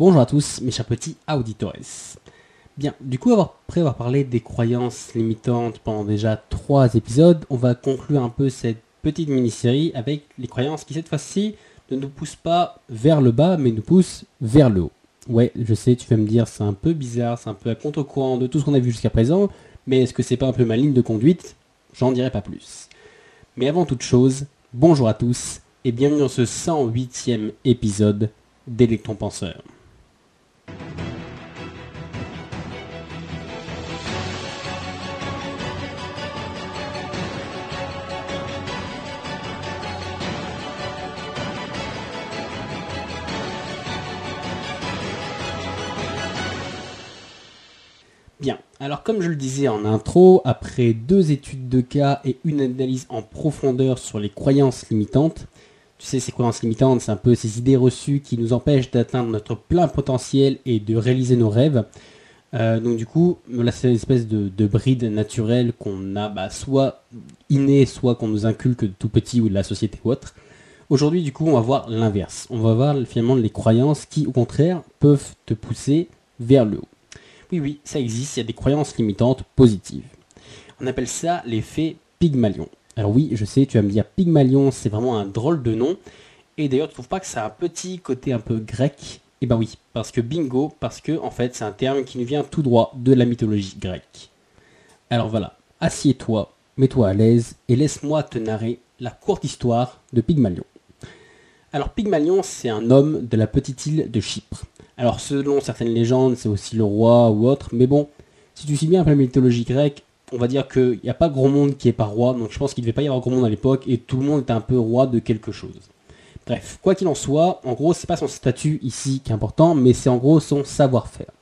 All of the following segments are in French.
Bonjour à tous, mes chers petits auditores. Bien, du coup, après avoir parlé des croyances limitantes pendant déjà trois épisodes, on va conclure un peu cette petite mini-série avec les croyances qui, cette fois-ci, ne nous poussent pas vers le bas, mais nous poussent vers le haut. Ouais, je sais, tu vas me dire, c'est un peu bizarre, c'est un peu à contre-courant de tout ce qu'on a vu jusqu'à présent, mais est-ce que c'est pas un peu ma ligne de conduite? J'en dirai pas plus. Mais avant toute chose, bonjour à tous et bienvenue dans ce 108e épisode d'Electron Penseur. Alors comme je le disais en intro, après deux études de cas et une analyse en profondeur sur les croyances limitantes, tu sais, ces croyances limitantes, c'est un peu ces idées reçues qui nous empêchent d'atteindre notre plein potentiel et de réaliser nos rêves. Euh, donc du coup, là c'est une espèce de, bride naturelle qu'on a bah, soit inné, soit qu'on nous inculque de tout petit ou de la société ou autre. Aujourd'hui, du coup, on va voir l'inverse. On va voir finalement les croyances qui, au contraire, peuvent te pousser vers le haut. Oui, oui, ça existe, il y a des croyances limitantes positives. On appelle ça l'effet Pygmalion. Alors oui, je sais, tu vas me dire Pygmalion, c'est vraiment un drôle de nom. Et d'ailleurs, tu trouves pas que ça a un petit côté un peu grec? Eh ben oui, parce que bingo, parce que en fait, c'est un terme qui nous vient tout droit de la mythologie grecque. Alors voilà, assieds-toi, mets-toi à l'aise et laisse-moi te narrer la courte histoire de Pygmalion. Alors Pygmalion, c'est un homme de la petite île de Chypre. Alors selon certaines légendes, c'est aussi le roi ou autre, mais bon, si tu suis bien un peu la mythologie grecque, on va dire qu'il n'y a pas grand monde qui est pas roi, donc je pense qu'il ne devait pas y avoir grand monde à l'époque, et tout le monde était un peu roi de quelque chose. Bref, quoi qu'il en soit, en gros, c'est pas son statut ici qui est important, mais c'est en gros son savoir-faire.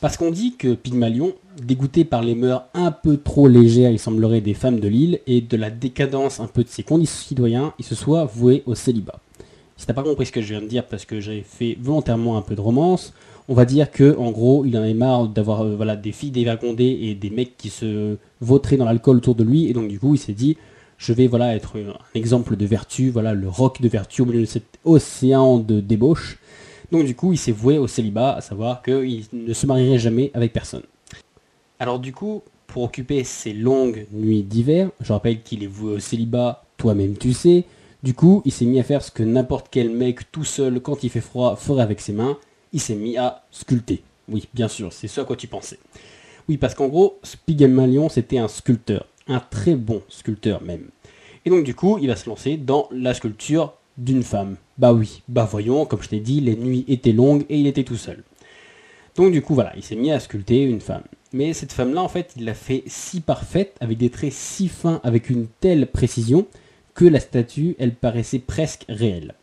Parce qu'on dit que Pygmalion, dégoûté par les mœurs un peu trop légères, il semblerait, des femmes de l'île, et de la décadence un peu de ses citoyens, il se soit voué au célibat. Si t'as pas compris ce que je viens de dire parce que j'ai fait volontairement un peu de romance, on va dire que en gros il en avait marre d'avoir euh, voilà des filles dévergondées et des mecs qui se vautraient dans l'alcool autour de lui et donc du coup il s'est dit je vais voilà être un exemple de vertu, voilà le roc de vertu au milieu de cet océan de débauche. Donc du coup il s'est voué au célibat, à savoir qu'il ne se marierait jamais avec personne. Alors du coup, pour occuper ces longues nuits d'hiver, je rappelle qu'il est voué au célibat, toi-même tu sais, du coup, il s'est mis à faire ce que n'importe quel mec tout seul, quand il fait froid, ferait avec ses mains. Il s'est mis à sculpter. Oui, bien sûr, c'est ça à quoi tu pensais. Oui, parce qu'en gros, Spiegelmalion, c'était un sculpteur. Un très bon sculpteur même. Et donc du coup, il va se lancer dans la sculpture d'une femme. Bah oui, bah voyons, comme je t'ai dit, les nuits étaient longues et il était tout seul. Donc du coup, voilà, il s'est mis à sculpter une femme. Mais cette femme-là, en fait, il l'a fait si parfaite, avec des traits si fins, avec une telle précision, que la statue, elle paraissait presque réelle.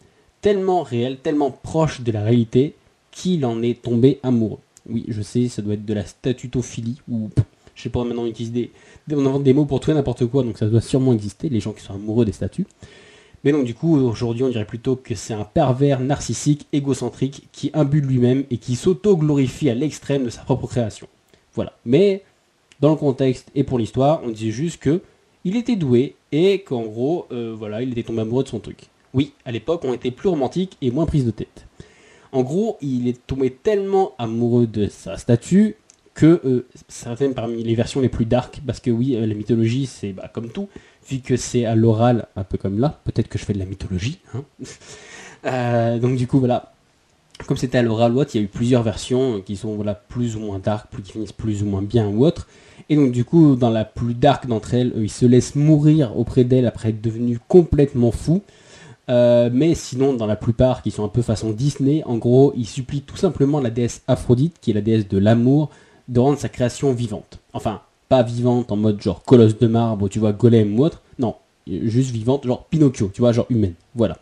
Tellement réelle, tellement proche de la réalité, qu'il en est tombé amoureux. Oui, je sais, ça doit être de la statutophilie, ou je sais pas maintenant des, on invente des mots pour tout et n'importe quoi, donc ça doit sûrement exister, les gens qui sont amoureux des statues. Mais donc du coup, aujourd'hui, on dirait plutôt que c'est un pervers narcissique, égocentrique, qui imbue lui-même et qui s'auto-glorifie à l'extrême de sa propre création. Voilà. Mais, dans le contexte et pour l'histoire, on disait juste que il était doué et qu'en gros, euh, voilà, il était tombé amoureux de son truc. Oui, à l'époque, on était plus romantique et moins prise de tête. En gros, il est tombé tellement amoureux de sa statue que euh, certaines parmi les versions les plus dark, parce que oui, euh, la mythologie, c'est bah, comme tout, vu que c'est à l'oral, un peu comme là, peut-être que je fais de la mythologie. Hein. donc du coup, voilà, comme c'était à l'oral ou il y a eu plusieurs versions qui sont voilà, plus ou moins dark, qui finissent plus ou moins bien ou autre. Et donc du coup, dans la plus dark d'entre elles, il se laisse mourir auprès d'elle après être devenu complètement fou. Euh, mais sinon, dans la plupart qui sont un peu façon Disney, en gros, il supplie tout simplement la déesse Aphrodite, qui est la déesse de l'amour, de rendre sa création vivante. Enfin, pas vivante en mode genre colosse de marbre, tu vois, golem ou autre. Non, juste vivante, genre Pinocchio, tu vois, genre humaine. Voilà.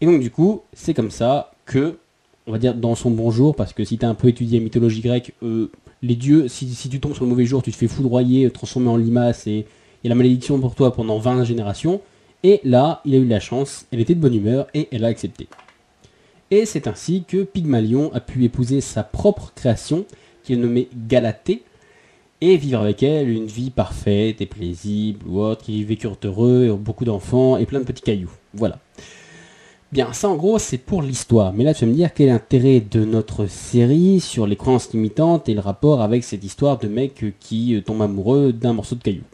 Et donc du coup, c'est comme ça que, on va dire dans son bonjour, parce que si tu as un peu étudié mythologie grecque, euh, les dieux, si, tu tombes sur le mauvais jour, tu te fais foudroyer, transformer en limace et il la malédiction pour toi pendant 20 générations. Et là, il a eu la chance, elle était de bonne humeur et elle a accepté. Et c'est ainsi que Pygmalion a pu épouser sa propre création, qu'il nommait Galatée, et vivre avec elle une vie parfaite et paisible ou autre, qui vécurent heureux, et beaucoup d'enfants et plein de petits cailloux. Voilà. Bien, ça en gros c'est pour l'histoire. Mais là tu vas me dire quel est l'intérêt de notre série sur les croyances limitantes et le rapport avec cette histoire de mec qui euh, tombe amoureux d'un morceau de caillou.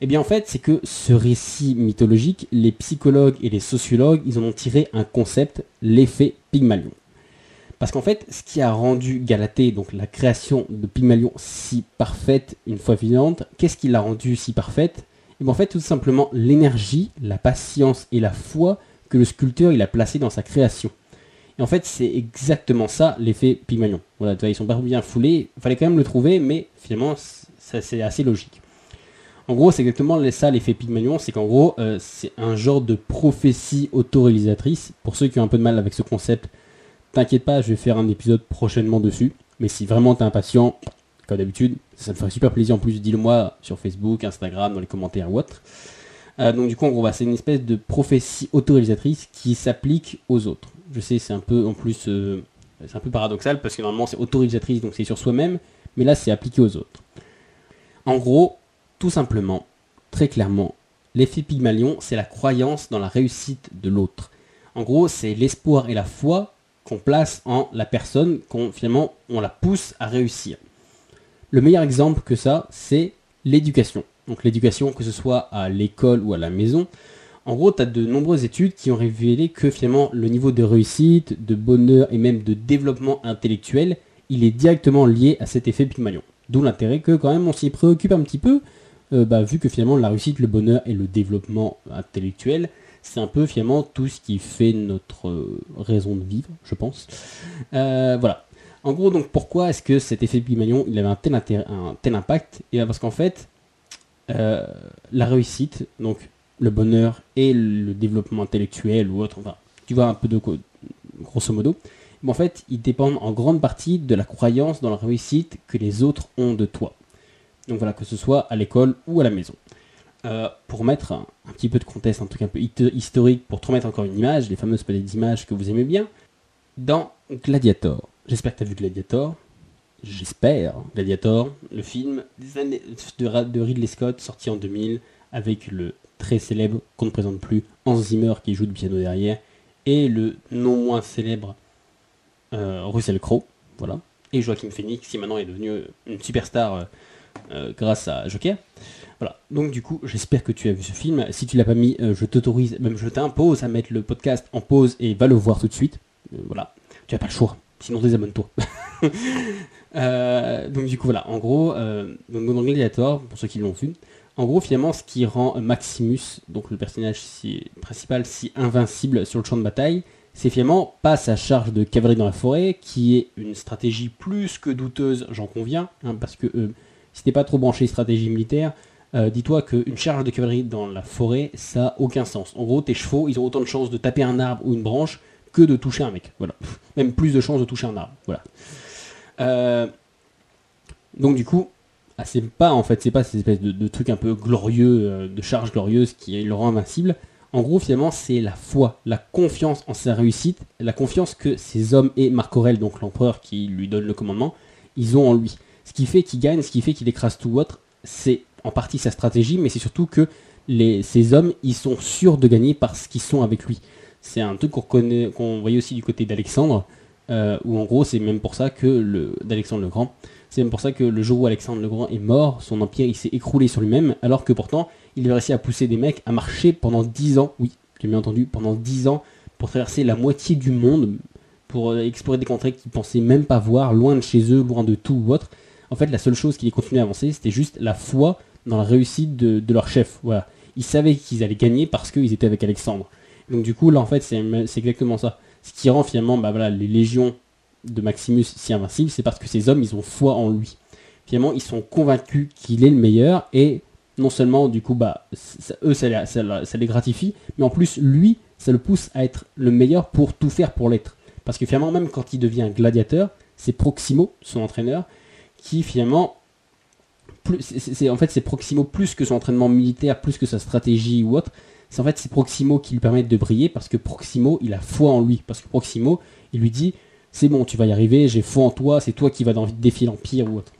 Eh bien en fait c'est que ce récit mythologique, les psychologues et les sociologues, ils en ont tiré un concept, l'effet Pygmalion. Parce qu'en fait, ce qui a rendu Galatée, donc la création de Pygmalion, si parfaite une fois vivante, qu'est-ce qui l'a rendu si parfaite? Et bien en fait, tout simplement l'énergie, la patience et la foi que le sculpteur il a placé dans sa création. Et en fait, c'est exactement ça l'effet Pygmalion. Voilà, ils sont pas bien foulés, fallait quand même le trouver, mais finalement, c'est assez logique. En gros, c'est exactement ça l'effet Pygmalion, c'est qu'en gros, euh, c'est un genre de prophétie autoréalisatrice. Pour ceux qui ont un peu de mal avec ce concept, T'inquiète pas, je vais faire un épisode prochainement dessus. Mais si vraiment t'es impatient, comme d'habitude, ça me ferait super plaisir en plus, dis-le moi sur Facebook, Instagram, dans les commentaires ou autre. Euh, donc du coup, en gros, c'est une espèce de prophétie autorisatrice qui s'applique aux autres. Je sais, c'est un peu en plus, euh, c'est un peu paradoxal parce que normalement c'est autorisatrice, donc c'est sur soi-même, mais là c'est appliqué aux autres. En gros, tout simplement, très clairement, l'effet Pygmalion, c'est la croyance dans la réussite de l'autre. En gros, c'est l'espoir et la foi qu'on place en la personne, qu'on finalement on la pousse à réussir. Le meilleur exemple que ça, c'est l'éducation. Donc l'éducation, que ce soit à l'école ou à la maison. En gros, tu as de nombreuses études qui ont révélé que finalement le niveau de réussite, de bonheur et même de développement intellectuel, il est directement lié à cet effet Pygmalion. D'où l'intérêt que quand même on s'y préoccupe un petit peu, euh, bah, vu que finalement la réussite, le bonheur et le développement intellectuel, c'est un peu finalement tout ce qui fait notre euh, raison de vivre, je pense. Euh, voilà. En gros, donc pourquoi est-ce que cet effet Pygmalion, il avait un tel, un tel impact? Et parce qu'en fait, euh, la réussite, donc le bonheur et le développement intellectuel ou autre, enfin, tu vois un peu de grosso modo, mais en fait, ils dépendent en grande partie de la croyance dans la réussite que les autres ont de toi. Donc voilà, que ce soit à l'école ou à la maison. Euh, pour mettre un, petit peu de contexte, un truc un peu historique, pour te remettre encore une image, les fameuses petites images que vous aimez bien, dans Gladiator. J'espère que tu as vu Gladiator. J'espère. Gladiator, le film de, Ridley Scott, sorti en 2000, avec le très célèbre, qu'on ne présente plus, Hans Zimmer qui joue du piano derrière, et le non moins célèbre euh, Russell Crowe, voilà, et Joaquin Phoenix qui maintenant est devenu une superstar euh, grâce à Joker. Voilà. Donc du coup, j'espère que tu as vu ce film. Si tu l'as pas mis, euh, je t'autorise, même je t'impose à mettre le podcast en pause et va le voir tout de suite. Euh, voilà. Tu n'as pas le choix. Sinon, désabonne-toi. Euh, donc du coup, voilà. En gros, donc, dans Gladiator, pour ceux qui l'ont vu, en gros, finalement, ce qui rend Maximus, donc le personnage principal, si invincible sur le champ de bataille, c'est finalement pas sa charge de cavalerie dans la forêt, qui est une stratégie plus que douteuse, j'en conviens, hein, parce que si t'es pas trop branché stratégie militaire, euh, dis-toi qu'une charge de cavalerie dans la forêt, ça n'a aucun sens. En gros, tes chevaux, ils ont autant de chances de taper un arbre ou une branche que de toucher un mec. Voilà. Même plus de chances de toucher un arbre. Voilà. Euh, donc du coup, ah, c'est pas en fait, c'est pas cette espèce de, truc un peu glorieux, euh, de charge glorieuse qui le rend invincible. En gros, finalement, c'est la foi, la confiance en sa réussite, la confiance que ces hommes et Marc Aurel, donc l'empereur qui lui donne le commandement, ils ont en lui. Ce qui fait qu'il gagne, ce qui fait qu'il écrase tout autre, c'est en partie sa stratégie, mais c'est surtout que ces hommes, ils sont sûrs de gagner parce qu'ils sont avec lui. C'est un truc qu'on qu'on voyait aussi du côté d'Alexandre, euh, où en gros, c'est même pour ça que le d'Alexandre le Grand, c'est même pour ça que le jour où Alexandre le Grand est mort, son empire il s'est écroulé sur lui-même, alors que pourtant, il a réussi à pousser des mecs à marcher pendant 10 ans, oui, j'ai bien entendu, pendant 10 ans, pour traverser la moitié du monde, pour euh, explorer des contrées qu'ils pensaient même pas voir, loin de chez eux, loin de tout ou autre. En fait, la seule chose qui les continuait à avancer, c'était juste la foi dans la réussite de, leur chef. Voilà. Ils savaient qu'ils allaient gagner parce qu'ils étaient avec Alexandre. Donc du coup, là, en fait, c'est exactement ça. Ce qui rend finalement bah, les légions de Maximus si invincibles, c'est parce que ces hommes, ils ont foi en lui. Finalement, ils sont convaincus qu'il est le meilleur et non seulement, du coup, bah, eux, ça, les gratifie, mais en plus, lui, ça le pousse à être le meilleur pour tout faire pour l'être. Parce que finalement, même quand il devient gladiateur, c'est Proximo, son entraîneur, qui finalement en fait c'est Proximo plus que son entraînement militaire, plus que sa stratégie ou autre. C'est en fait c'est Proximo qui lui permet de briller parce que Proximo il a foi en lui parce que Proximo il lui dit c'est bon tu vas y arriver, j'ai foi en toi, c'est toi qui vas dans défier l'empire ou autre.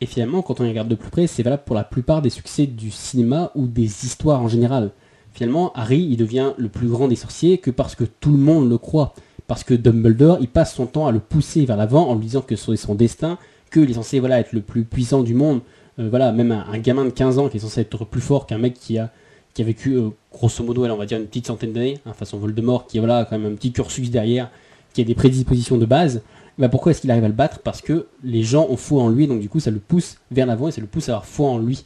Et finalement quand on y regarde de plus près c'est valable pour la plupart des succès du cinéma ou des histoires en général. finalement, Harry, il devient le plus grand des sorciers que parce que tout le monde le croit. Parce que Dumbledore, il passe son temps à le pousser vers l'avant en lui disant que c'est son destin, qu'il est censé voilà, être le plus puissant du monde. Euh, voilà, même un, gamin de 15 ans qui est censé être plus fort qu'un mec qui a, qui a vécu, euh, grosso modo, on va dire une petite centaine d'années, hein, façon Voldemort, qui a voilà, quand même un petit cursus derrière, qui a des prédispositions de base. Bah pourquoi est-ce qu'il arrive à le battre? Parce que les gens ont foi en lui, donc du coup ça le pousse vers l'avant et ça le pousse à avoir foi en lui.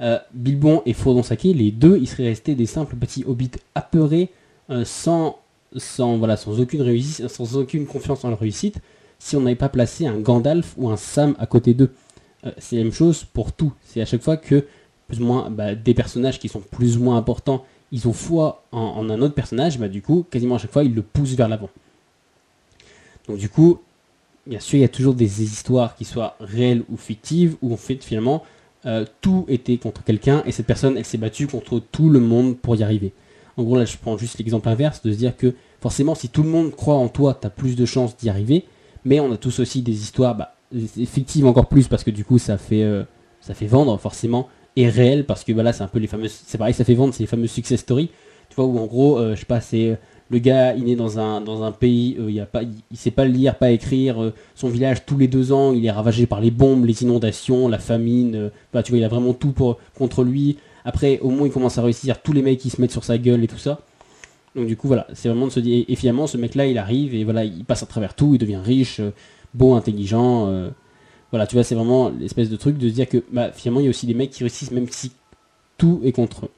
Euh, Bilbon et Frodon Sake, les deux, ils seraient restés des simples petits hobbits apeurés, euh, sans, sans, voilà, sans, aucune réussite, sans aucune confiance en leur réussite, si on n'avait pas placé un Gandalf ou un Sam à côté d'eux. C'est la même chose pour tout. C'est à chaque fois que plus ou moins bah, des personnages qui sont plus ou moins importants, ils ont foi en, un autre personnage, bah, du coup, quasiment à chaque fois, ils le poussent vers l'avant. Donc du coup, bien sûr, il y a toujours des histoires qui soient réelles ou fictives, où en fait, finalement, euh, tout était contre quelqu'un et cette personne, elle s'est battue contre tout le monde pour y arriver. En gros, là, je prends juste l'exemple inverse de se dire que forcément, si tout le monde croit en toi, tu as plus de chances d'y arriver. Mais on a tous aussi des histoires bah, fictives encore plus parce que du coup, ça fait, euh, ça fait vendre forcément et réelles parce que voilà, c'est un peu les fameuses. C'est pareil, ça fait vendre, c'est les fameuses success stories. Tu vois, où en gros, euh, je sais pas, c'est le gars, il est dans un, dans un pays, euh, il, a pas, il, sait pas lire, pas écrire. Euh, son village, tous les deux ans, il est ravagé par les bombes, les inondations, la famine. Euh, bah, tu vois, il a vraiment tout pour, contre lui. Après, au moins, il commence à réussir. Tous les mecs qui se mettent sur sa gueule et tout ça. Donc du coup, voilà, c'est vraiment de se dire. Et, finalement, ce mec-là, il arrive et voilà, il passe à travers tout. Il devient riche, beau, intelligent. Voilà, tu vois, c'est vraiment l'espèce de truc de se dire que bah, finalement, il y a aussi des mecs qui réussissent même si tout est contre eux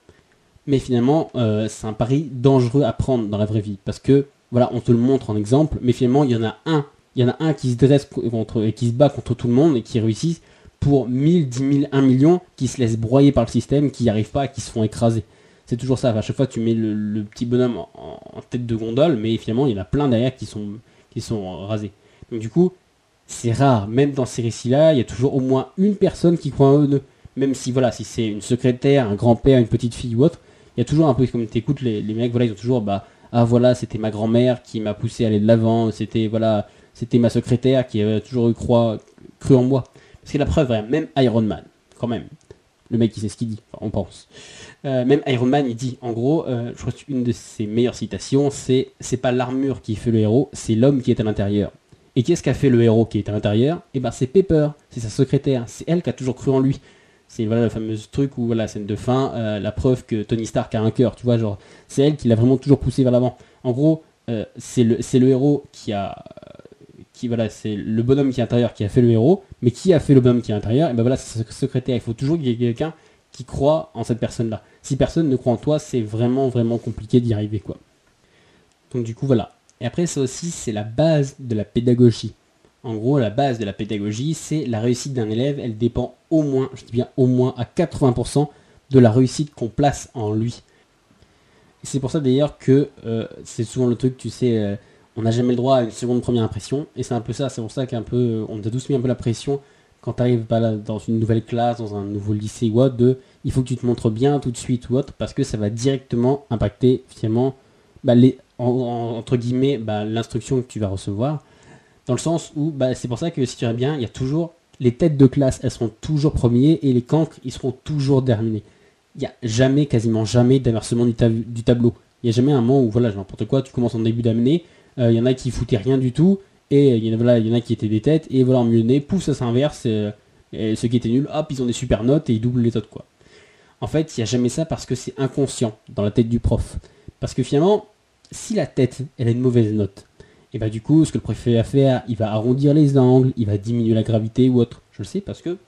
mais finalement, euh, c'est un pari dangereux à prendre dans la vraie vie. Parce que, voilà, on te le montre en exemple, mais finalement, il y en a un. Il y en a un qui se dresse contre, et qui se bat contre tout le monde et qui réussit pour 1000, 10 000, 1 million, qui se laissent broyer par le système, qui n'y arrivent pas, qui se font écraser. C'est toujours ça. À chaque fois, tu mets le, petit bonhomme en, tête de gondole, mais finalement, il y en a plein derrière qui sont, qui sont rasés. Donc, du coup, c'est rare. Même dans ces récits-là, il y a toujours au moins une personne qui croit en eux. Même si, voilà, si c'est une secrétaire, un grand-père, une petite fille ou autre, il y a toujours un peu, comme tu écoutes, les, mecs, voilà, ils ont toujours, bah, ah voilà, c'était ma grand-mère qui m'a poussé à aller de l'avant, c'était, voilà, c'était ma secrétaire qui avait toujours eu croix, cru en moi. C'est la preuve, même Iron Man, quand même. Le mec, il sait ce qu'il dit, on pense. Euh, même Iron Man, il dit, en gros, euh, je crois qu'une de ses meilleures citations, c'est c'est pas l'armure qui fait le héros, c'est l'homme qui est à l'intérieur. Et qu'est-ce qu'a fait le héros qui est à l'intérieur? Eh ben, c'est Pepper, c'est sa secrétaire, c'est elle qui a toujours cru en lui. C'est voilà le fameux truc où voilà scène de fin euh, la preuve que Tony Stark a un cœur tu vois genre c'est elle qui l'a vraiment toujours poussé vers l'avant. En gros euh, c'est le héros qui a qui voilà c'est le bonhomme qui est à l'intérieur qui a fait le héros mais qui a fait le bonhomme qui est à l'intérieur? Et ben voilà c'est secrétaire. Il faut toujours qu'il y ait quelqu'un qui croit en cette personne là si personne ne croit en toi c'est vraiment vraiment compliqué d'y arriver quoi. Donc du coup voilà et après ça aussi c'est la base de la pédagogie. En gros, la base de la pédagogie, c'est la réussite d'un élève, elle dépend au moins, je dis bien au moins à 80% de la réussite qu'on place en lui. C'est pour ça d'ailleurs que euh, c'est souvent le truc, tu sais, euh, on n'a jamais le droit à une seconde première impression, et c'est un peu ça, c'est pour ça qu'un peu, euh, on a tous mis un peu la pression quand tu arrives dans une nouvelle classe, dans un nouveau lycée ou autre, de il faut que tu te montres bien tout de suite ou autre, parce que ça va directement impacter finalement, bah, les, entre guillemets, bah, l'instruction que tu vas recevoir. Dans le sens où, bah, c'est pour ça que si tu regardes bien, il y a toujours les têtes de classe, elles seront toujours premiers et les cancres, ils seront toujours derniers. Il n'y a jamais, quasiment jamais d'inversement du, tableau. Il n'y a jamais un moment où, voilà, n'importe quoi, tu commences en début d'année, euh, il y en a qui foutaient rien du tout, et il y, en a, voilà, il y en a qui étaient des têtes, et voilà, en milieu nez, pouf, ça s'inverse, euh, et ceux qui étaient nuls, hop, ils ont des super notes et ils doublent les autres, quoi. En fait, il n'y a jamais ça parce que c'est inconscient dans la tête du prof. Parce que finalement, si la tête, elle a une mauvaise note, et bah du coup, ce que le préfet va faire, il va arrondir les angles, il va diminuer la gravité ou autre. Je le sais parce que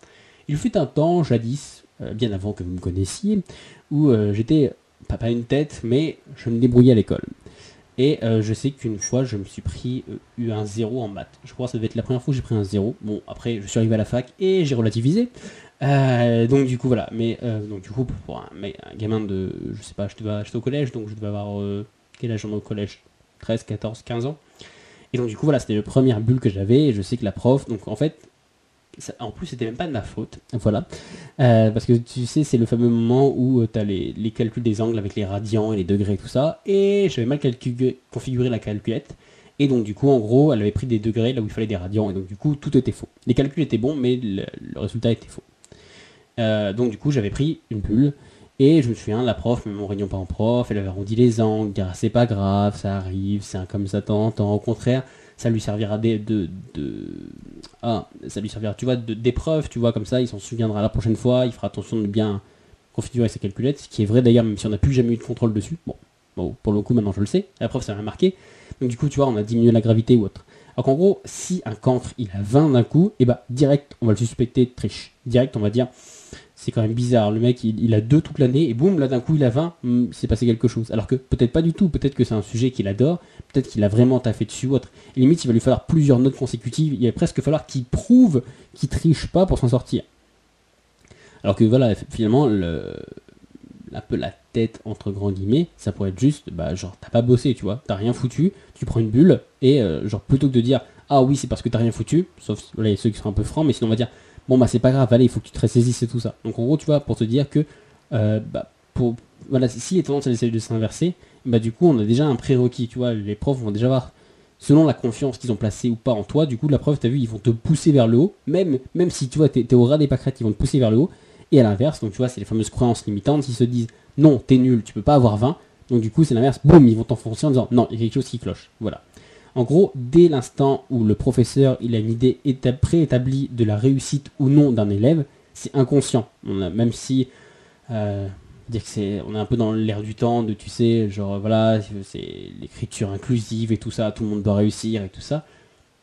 il fut un temps, jadis, euh, bien avant que vous me connaissiez, où euh, j'étais pas, une tête, mais je me débrouillais à l'école. Et euh, je sais qu'une fois, je me suis pris eu un zéro en maths. Je crois que ça devait être la première fois que j'ai pris un zéro. Bon, après, je suis arrivé à la fac et j'ai relativisé. donc du coup, voilà. Mais donc du coup, pour un, un, gamin de, je sais pas, j'étais au collège, donc je devais avoir quel âge au collège 13, 14, 15 ans. Et donc du coup voilà, c'était le première bulle que j'avais et je sais que la prof, donc en fait, en plus c'était même pas de ma faute, voilà, euh, parce que tu sais c'est le fameux moment où euh, tu as les, calculs des angles avec les radians et les degrés et tout ça, et j'avais mal configuré la calculette. Et donc du coup, en gros, elle avait pris des degrés là où il fallait des radians, et donc du coup, tout était faux. Les calculs étaient bons, mais le, résultat était faux. Euh, donc du coup, j'avais pris une bulle, Et je me souviens, la prof, même en réunion pas en prof, elle avait arrondi les angles, c'est pas grave, ça arrive, c'est un comme ça temps temps. Au contraire, ça lui servira de, de, de, ah, ça lui servira, tu vois, d'épreuve, tu vois, comme ça, il s'en souviendra la prochaine fois, il fera attention de bien configurer sa calculette, ce qui est vrai d'ailleurs, même si on n'a plus jamais eu de contrôle dessus. Bon, bon, pour le coup, maintenant je le sais, la prof ça m'a marqué. Donc du coup, tu vois, on a diminué la gravité ou autre. Alors qu'en gros, si un cancre il a 20 d'un coup, et eh bah direct, on va le suspecter de triche. Direct, on va dire, c'est quand même bizarre. Le mec, il, a deux toute l'année, et boum, là d'un coup, il a 20, hmm, c'est passé quelque chose. Alors que peut-être pas du tout, peut-être que c'est un sujet qu'il adore, peut-être qu'il a vraiment taffé dessus ou autre. Et limite, il va lui falloir plusieurs notes consécutives, il va presque falloir qu'il prouve qu'il triche pas pour s'en sortir. Alors que voilà, finalement, le, un peu la tête entre grands guillemets, ça pourrait être juste, bah genre t'as pas bossé, tu vois, t'as rien foutu, tu prends une bulle et euh, genre plutôt que de dire ah oui c'est parce que t'as rien foutu, sauf voilà, ceux qui sont un peu francs, mais sinon on va dire bon bah c'est pas grave, allez il faut que tu te ressaisisses et tout ça. Donc en gros tu vois pour te dire que euh, bah pour voilà si les tendances elles de s'inverser, bah du coup on a déjà un prérequis, tu vois, les profs vont déjà voir selon la confiance qu'ils ont placée ou pas en toi, du coup la preuve t'as vu ils vont te pousser vers le haut, même même si tu vois t'es, es au ras des pâquerettes, ils vont te pousser vers le haut. Et à l'inverse, donc tu vois, c'est les fameuses croyances limitantes, ils se disent non, t'es nul, tu peux pas avoir 20. Donc du coup, c'est l'inverse, boum, ils vont t'enfoncer en disant non, il y a quelque chose qui cloche. Voilà. En gros, dès l'instant où le professeur il a une idée préétablie de la réussite ou non d'un élève, c'est inconscient. Même si euh, dire que c'est, on est un peu dans l'air du temps de tu sais, genre voilà, c'est l'écriture inclusive et tout ça, tout le monde doit réussir et tout ça.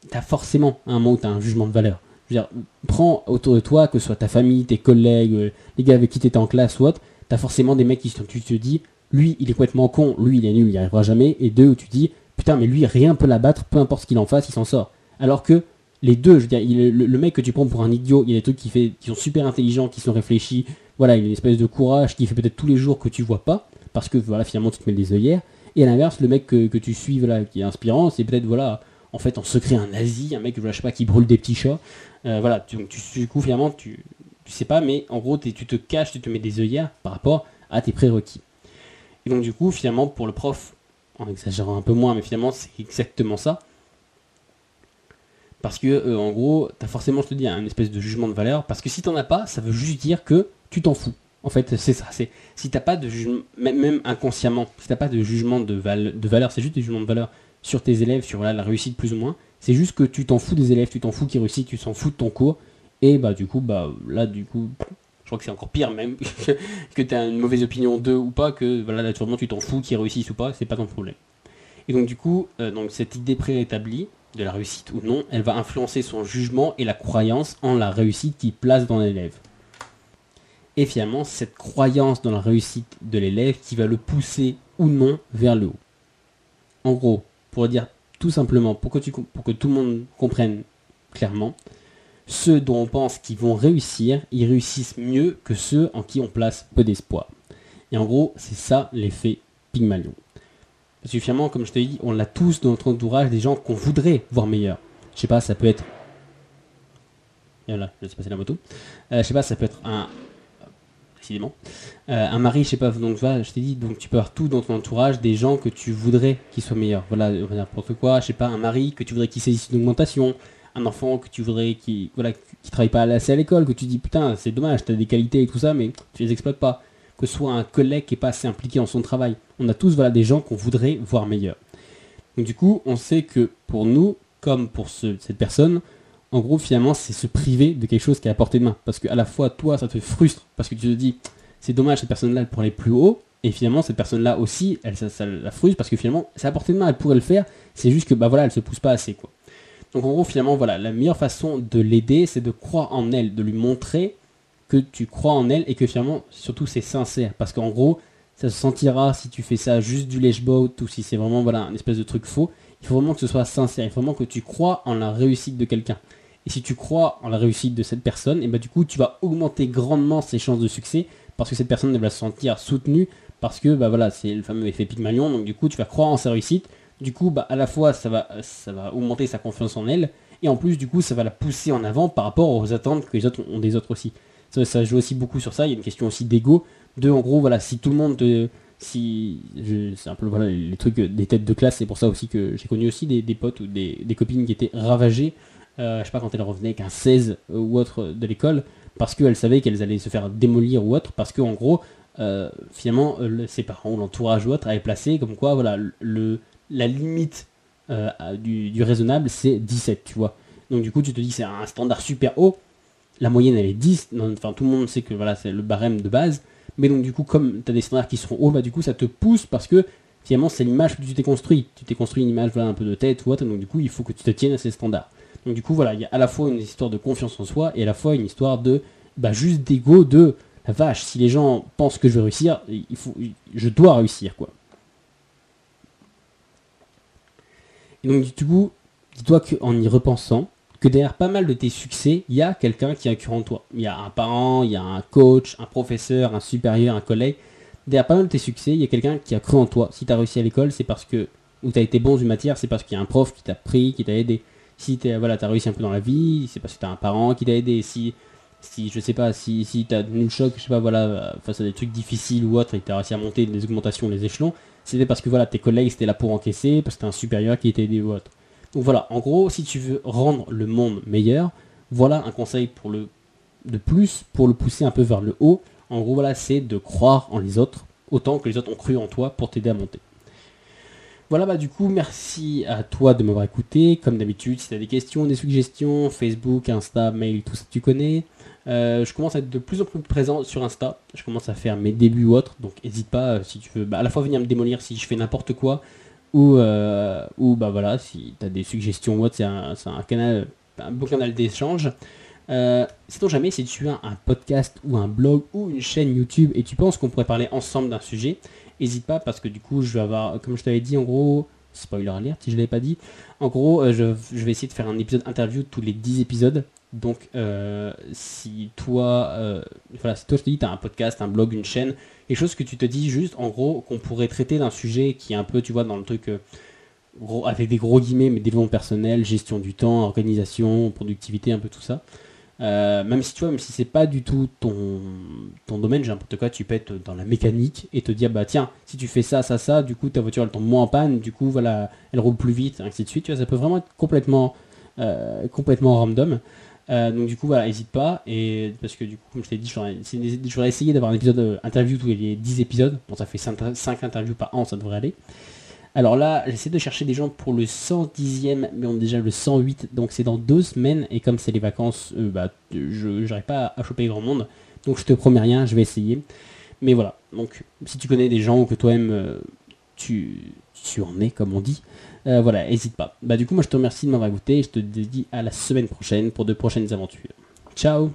T'as forcément un moment où t'as un jugement de valeur. Je veux dire, prends autour de toi, que ce soit ta famille, tes collègues, les gars avec qui t'étais en classe ou autre, t'as forcément des mecs qui tu te dis, lui il est complètement con, lui il est nul, il n'y arrivera jamais, et deux où tu dis, putain mais lui rien peut l'abattre, peu importe ce qu'il en fasse, il s'en sort. Alors que les deux, je veux dire, le, mec que tu prends pour un idiot, il y a des trucs qui, sont super intelligents, qui sont réfléchis, voilà, il a une espèce de courage qui fait peut-être tous les jours que tu vois pas, parce que voilà, finalement tu te mets des œillères, et à l'inverse, le mec que, tu suis, voilà, qui est inspirant, c'est peut-être, voilà, en fait, en secret, un nazi, un mec, je sais pas, qui brûle des petits chats, euh, voilà, tu, tu, du coup, finalement, tu, tu sais pas, mais en gros, tu te caches, tu te mets des œillères par rapport à tes prérequis. Et donc, du coup, finalement, pour le prof, en exagérant un peu moins, mais finalement, c'est exactement ça. Parce que, euh, en gros, tu as forcément, je te dis, un espèce de jugement de valeur. Parce que si t'en as pas, ça veut juste dire que tu t'en fous. En fait, c'est ça. C'est si t'as pas de jugement, même, inconsciemment, si t'as pas de jugement de, valeur, c'est juste des jugements de valeur sur tes élèves, sur la réussite plus ou moins. C'est juste que tu t'en fous des élèves, tu t'en fous qui réussissent, tu t'en fous de ton cours. Et bah du coup, bah là du coup, je crois que c'est encore pire même que tu as une mauvaise opinion d'eux ou pas, que voilà, naturellement tu t'en fous qu'ils réussissent ou pas, c'est pas ton problème. Et donc du coup, euh, donc cette idée préétablie de la réussite ou non, elle va influencer son jugement et la croyance en la réussite qu'il place dans l'élève. Et finalement, cette croyance dans la réussite de l'élève qui va le pousser ou non vers le haut. En gros, pour dire tout simplement, pour que, tu, pour que tout le monde comprenne clairement, ceux dont on pense qu'ils vont réussir, ils réussissent mieux que ceux en qui on place peu d'espoir. Et en gros, c'est ça l'effet Pygmalion. Parce que finalement, comme je te dit, on l'a tous dans notre entourage, des gens qu'on voudrait voir meilleurs. Je sais pas, ça peut être. Et voilà, je laisse passer la moto. Euh, je sais pas, ça peut être un. Décidément. Euh, un mari, je sais pas, donc voilà, je t'ai dit, donc tu peux avoir tout dans ton entourage, des gens que tu voudrais qu'ils soient meilleurs. Voilà, n'importe quoi, je sais pas, un mari que tu voudrais qu'il saisisse une augmentation, un enfant que tu voudrais qui voilà qui travaille pas assez à l'école que tu dis putain c'est dommage t'as des qualités et tout ça mais tu les exploites pas. Que ce soit un collègue qui est pas assez impliqué dans son travail. On a tous voilà des gens qu'on voudrait voir meilleurs. Donc du coup on sait que pour nous comme pour cette personne en gros finalement c'est se priver de quelque chose qui est à portée de main. Parce que à la fois toi ça te frustre parce que tu te dis c'est dommage cette personne là elle pourrait aller plus haut. Et finalement cette personne là aussi elle ça, ça la frustre parce que finalement c'est à portée de main elle pourrait le faire. C'est juste que bah voilà elle se pousse pas assez quoi donc en gros, finalement, voilà, la meilleure façon de l'aider, c'est de croire en elle, de lui montrer que tu crois en elle et que finalement, surtout, c'est sincère. Parce qu'en gros, ça se sentira si tu fais ça juste du lèche-boat ou si c'est vraiment voilà, un espèce de truc faux. Il faut vraiment que ce soit sincère. Il faut vraiment que tu crois en la réussite de quelqu'un. Et si tu crois en la réussite de cette personne, et bah du coup, tu vas augmenter grandement ses chances de succès parce que cette personne va se sentir soutenue parce que bah voilà, c'est le fameux effet Pygmalion. Donc du coup, tu vas croire en sa réussite du coup, bah, à la fois, ça va, ça va augmenter sa confiance en elle, et en plus, du coup, ça va la pousser en avant par rapport aux attentes que les autres ont des autres aussi. Ça, joue aussi beaucoup sur ça. Il y a une question aussi d'ego. De, en gros, voilà, si tout le monde si c'est un peu voilà les trucs des têtes de classe c'est pour ça aussi que j'ai connu aussi des, potes ou des, copines qui étaient ravagées euh, je sais pas quand elles revenaient avec un 16 ou autre de l'école parce qu'elles savaient qu'elles allaient se faire démolir ou autre parce qu'en gros finalement ses parents ou l'entourage ou autre avaient placé comme quoi voilà le, la limite du, du, raisonnable c'est 17 tu vois. Donc du coup tu te dis c'est un standard super haut. La moyenne elle est 10 enfin tout le monde sait que voilà c'est le barème de base. Mais donc du coup comme tu as des standards qui seront hauts bah du coup ça te pousse parce que finalement c'est l'image que tu t'es construit. Tu t'es construit une image voilà un peu de tête ou autre. Donc du coup il faut que tu te tiennes à ces standards. Donc du coup voilà il y a à la fois une histoire de confiance en soi et à la fois une histoire de bah juste d'ego de la vache si les gens pensent que je vais réussir il faut je dois réussir quoi et donc du coup dis-toi qu'en y repensant que derrière pas mal de tes succès, il y a quelqu'un qui a cru en toi. Il y a un parent, il y a un coach, un professeur, un supérieur, un collègue. Derrière pas mal de tes succès, il y a quelqu'un qui a cru en toi. Si tu as réussi à l'école, c'est parce que, ou tu as été bon d'une matière, c'est parce qu'il y a un prof qui t'a pris, qui t'a aidé. Si tu voilà, as réussi un peu dans la vie, c'est parce que tu as un parent qui t'a aidé. Si, si, je sais pas, si, si tu as tenu le choc, je sais pas, voilà, face à des trucs difficiles ou autre, et tu as réussi à monter des augmentations, les échelons, c'était parce que voilà, tes collègues étaient là pour encaisser, parce que tu un supérieur qui t'a aidé ou autre. Donc voilà, en gros, si tu veux rendre le monde meilleur, voilà un conseil pour le de plus pour le pousser un peu vers le haut. En gros, voilà, c'est de croire en les autres autant que les autres ont cru en toi pour t'aider à monter. Voilà, bah du coup, merci à toi de m'avoir écouté. Comme d'habitude, si tu des questions, des suggestions, Facebook, Insta, mail, tout ça tu connais. Euh, je commence à être de plus en plus présent sur Insta. Je commence à faire mes débuts ou autres. Donc n'hésite pas, euh, si tu veux, bah, à la fois venir me démolir si je fais n'importe quoi, ou, euh, ou bah voilà, si tu as des suggestions ou c'est un, un, canal, un beau canal d'échange. Euh, jamais si tu as un podcast ou un blog ou une chaîne YouTube et tu penses qu'on pourrait parler ensemble d'un sujet, n'hésite pas parce que du coup je vais avoir, comme je t'avais dit en gros, spoiler alert si je l'avais pas dit, en gros je, je, vais essayer de faire un épisode interview tous les 10 épisodes. Donc euh, si toi, euh, voilà, si toi je te dis tu as un podcast, un blog, une chaîne, quelque chose que tu te dis juste en gros qu'on pourrait traiter d'un sujet qui est un peu tu vois dans le truc euh, gros, avec des gros guillemets mais développement personnel gestion du temps organisation productivité un peu tout ça. Même si tu vois même si c'est pas du tout ton ton domaine j'ai n'importe quoi tu peux être dans la mécanique et te dire bah tiens si tu fais ça ça ça du coup ta voiture elle tombe moins en panne du coup voilà elle roule plus vite ainsi de suite. Tu vois ça peut vraiment être complètement complètement random euh, donc du coup voilà, n'hésite pas. Et parce que du coup, comme je t'ai dit, j'aurais essayé d'avoir un épisode euh, interview tous les 10 épisodes. Bon, ça fait 5, interviews par an, ça devrait aller. Alors là, j'essaie de chercher des gens pour le 110e, mais on est déjà le 108, donc c'est dans deux semaines. Et comme c'est les vacances, euh, bah, je n'arrive pas à choper grand monde. Donc je te promets rien, je vais essayer. Mais voilà, donc si tu connais des gens ou que toi-même tu, tu en es, comme on dit, euh, voilà, n'hésite pas. Bah du coup, moi je te remercie de m'avoir écouté et je te dis à la semaine prochaine pour de prochaines aventures. Ciao